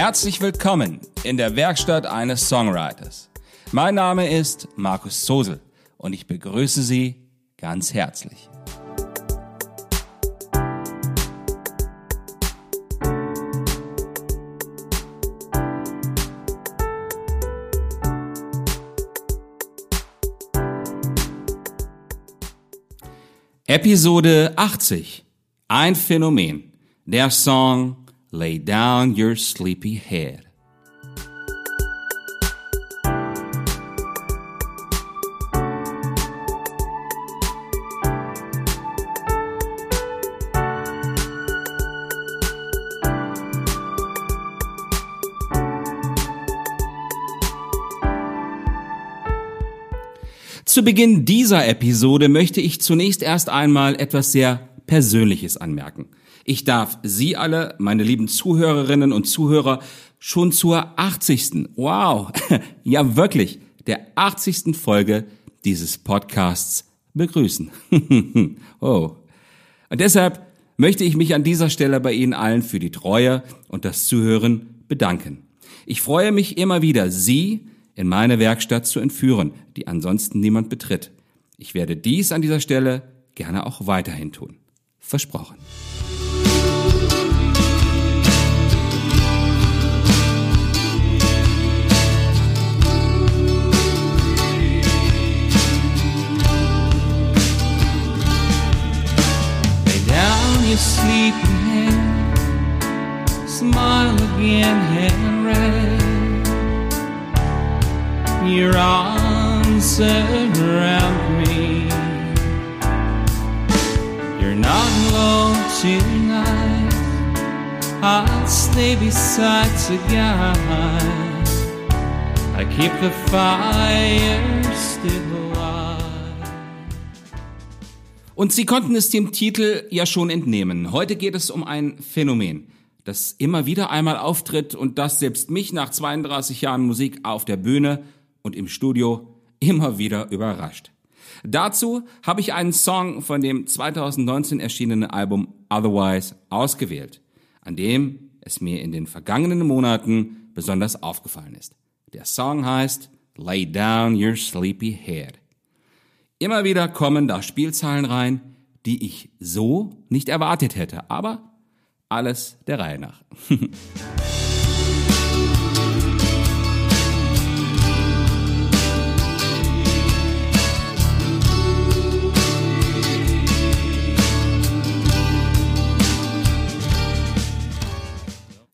Herzlich willkommen in der Werkstatt eines Songwriters. Mein Name ist Markus Sosel und ich begrüße Sie ganz herzlich. Episode 80. Ein Phänomen. Der Song Lay Down Your Sleepy Head. Zu Beginn dieser Episode möchte ich zunächst erst einmal etwas sehr Persönliches anmerken. Ich darf Sie alle, meine lieben Zuhörerinnen und Zuhörer, schon zur 80. Wow, ja wirklich, der 80. Folge dieses Podcasts begrüßen. oh. Und deshalb möchte ich mich an dieser Stelle bei Ihnen allen für die Treue und das Zuhören bedanken. Ich freue mich immer wieder, Sie, in meine Werkstatt zu entführen, die ansonsten niemand betritt. Ich werde dies an dieser Stelle gerne auch weiterhin tun. Versprochen. Your sleeping head, smile again and rest. your arms surround me. You're not alone tonight. I'll stay beside the guide. I keep the fire still Und Sie konnten es dem Titel ja schon entnehmen. Heute geht es um ein Phänomen das immer wieder einmal auftritt und das selbst mich nach 32 Jahren Musik auf der Bühne und im Studio immer wieder überrascht. Dazu habe ich einen Song von dem 2019 erschienenen Album Otherwise ausgewählt, an dem es mir in den vergangenen Monaten besonders aufgefallen ist. Der Song heißt Lay Down Your Sleepy Head. Immer wieder kommen da Spielzahlen rein, die ich so nicht erwartet hätte, aber alles der Reihe nach.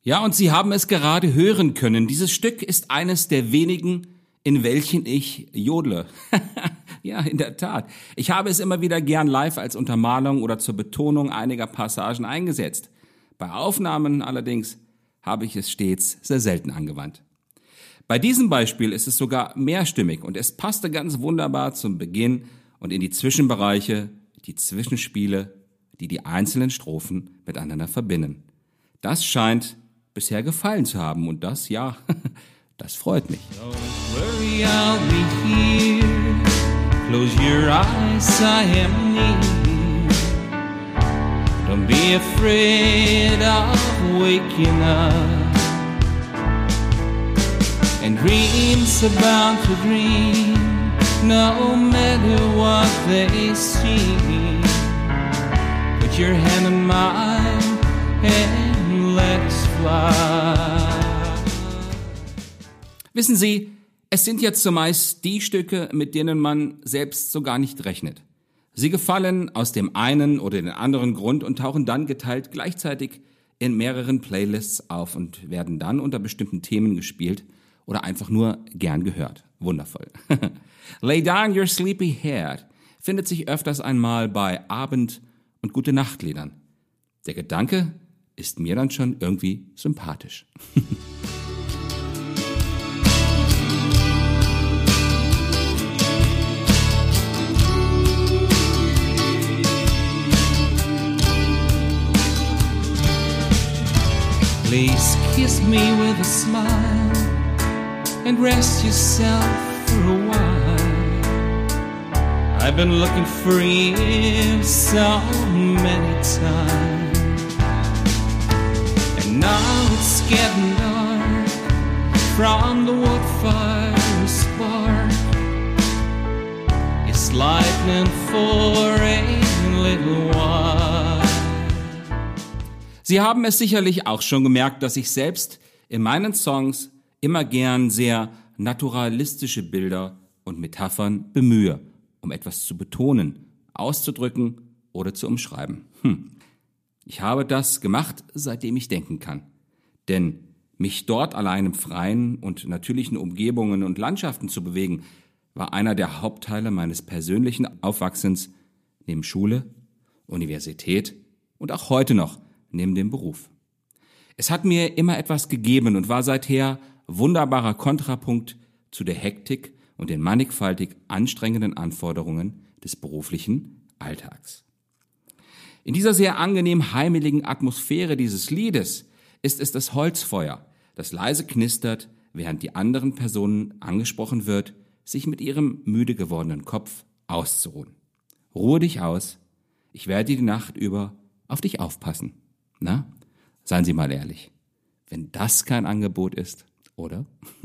Ja, und Sie haben es gerade hören können. Dieses Stück ist eines der wenigen, in welchen ich jodle. ja, in der Tat. Ich habe es immer wieder gern live als Untermalung oder zur Betonung einiger Passagen eingesetzt. Bei Aufnahmen allerdings habe ich es stets sehr selten angewandt. Bei diesem Beispiel ist es sogar mehrstimmig und es passte ganz wunderbar zum Beginn und in die Zwischenbereiche, die Zwischenspiele, die die einzelnen Strophen miteinander verbinden. Das scheint bisher gefallen zu haben. Und das, ja, das freut mich. Close your eyes, I am near. Don't be afraid of waking up. And dreams are bound to dream, no matter what they see. Put your hand in mine and let's fly. Wissen Sie, es sind ja zumeist die Stücke, mit denen man selbst so gar nicht rechnet. Sie gefallen aus dem einen oder den anderen Grund und tauchen dann geteilt gleichzeitig in mehreren Playlists auf und werden dann unter bestimmten Themen gespielt oder einfach nur gern gehört. Wundervoll. Lay Down Your Sleepy Head findet sich öfters einmal bei Abend- und Gute Nachtliedern. Der Gedanke, ist mir dann schon irgendwie sympathisch. Please kiss me with a smile and rest yourself for a while. I've been looking for you so many times. And now it's getting dark. from the wood fire spark is lightning for a little while. Sie haben es sicherlich auch schon gemerkt, dass ich selbst in meinen Songs immer gern sehr naturalistische Bilder und Metaphern bemühe, um etwas zu betonen, auszudrücken oder zu umschreiben. Hm. Ich habe das gemacht, seitdem ich denken kann. Denn mich dort allein im Freien und natürlichen Umgebungen und Landschaften zu bewegen, war einer der Hauptteile meines persönlichen Aufwachsens neben Schule, Universität und auch heute noch neben dem Beruf. Es hat mir immer etwas gegeben und war seither wunderbarer Kontrapunkt zu der Hektik und den mannigfaltig anstrengenden Anforderungen des beruflichen Alltags. In dieser sehr angenehm heimeligen Atmosphäre dieses Liedes ist es das Holzfeuer, das leise knistert, während die anderen Personen angesprochen wird, sich mit ihrem müde gewordenen Kopf auszuruhen. Ruhe dich aus, ich werde die Nacht über auf dich aufpassen. Na, seien Sie mal ehrlich. Wenn das kein Angebot ist, oder?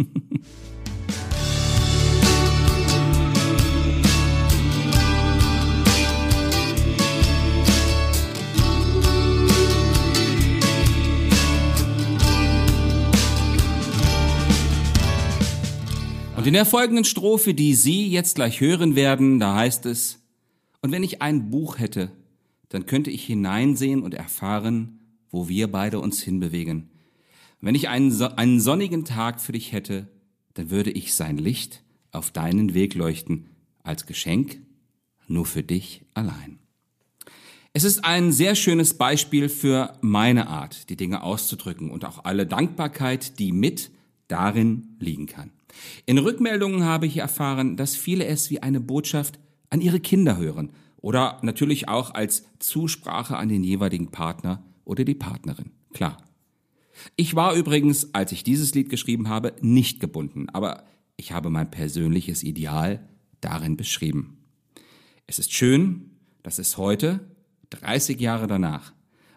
Und in der folgenden Strophe, die Sie jetzt gleich hören werden, da heißt es, und wenn ich ein Buch hätte, dann könnte ich hineinsehen und erfahren, wo wir beide uns hinbewegen. Wenn ich einen, einen sonnigen Tag für dich hätte, dann würde ich sein Licht auf deinen Weg leuchten, als Geschenk nur für dich allein. Es ist ein sehr schönes Beispiel für meine Art, die Dinge auszudrücken und auch alle Dankbarkeit, die mit darin liegen kann. In Rückmeldungen habe ich erfahren, dass viele es wie eine Botschaft an ihre Kinder hören oder natürlich auch als Zusprache an den jeweiligen Partner oder die Partnerin. Klar. Ich war übrigens, als ich dieses Lied geschrieben habe, nicht gebunden, aber ich habe mein persönliches Ideal darin beschrieben. Es ist schön, dass es heute, 30 Jahre danach,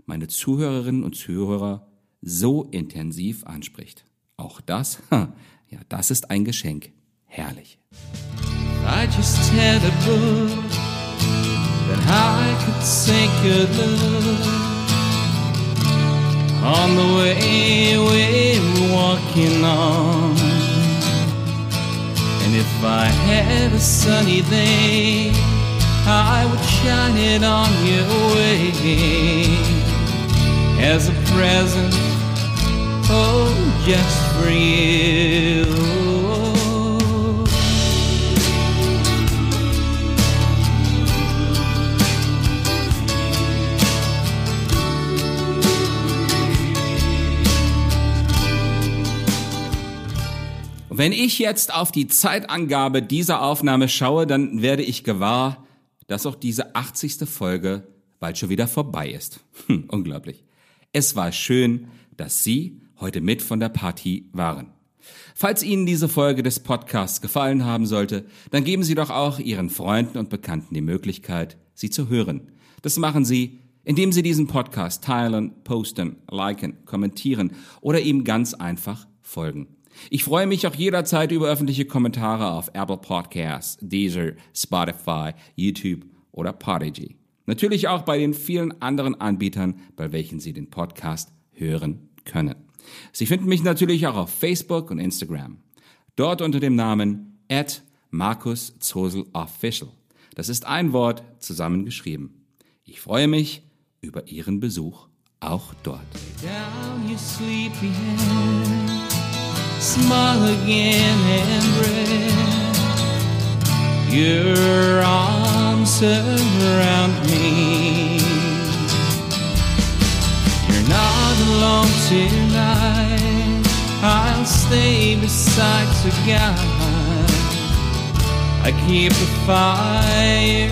meine Zuhörerinnen und Zuhörer so intensiv anspricht. Auch das, ja, das ist ein Geschenk. Herrlich. I just had a book that I could say good on the way we're walking on. And if I had a sunny day, I would shine it on your way as a present Oh, just for you. Wenn ich jetzt auf die Zeitangabe dieser Aufnahme schaue, dann werde ich gewahr, dass auch diese 80. Folge bald schon wieder vorbei ist. Hm, unglaublich. Es war schön, dass Sie heute mit von der Party waren. Falls Ihnen diese Folge des Podcasts gefallen haben sollte, dann geben Sie doch auch Ihren Freunden und Bekannten die Möglichkeit, sie zu hören. Das machen Sie, indem Sie diesen Podcast teilen, posten, liken, kommentieren oder ihm ganz einfach folgen. Ich freue mich auch jederzeit über öffentliche Kommentare auf Apple Podcasts, Deezer, Spotify, YouTube oder Podigy. Natürlich auch bei den vielen anderen Anbietern, bei welchen Sie den Podcast hören können. Sie finden mich natürlich auch auf Facebook und Instagram. Dort unter dem Namen at Markus Zosel Official. Das ist ein Wort zusammengeschrieben. Ich freue mich über Ihren Besuch auch dort. Smile again and rest. Your arms around me. You're not alone tonight. I'll stay beside the guy. I keep the fire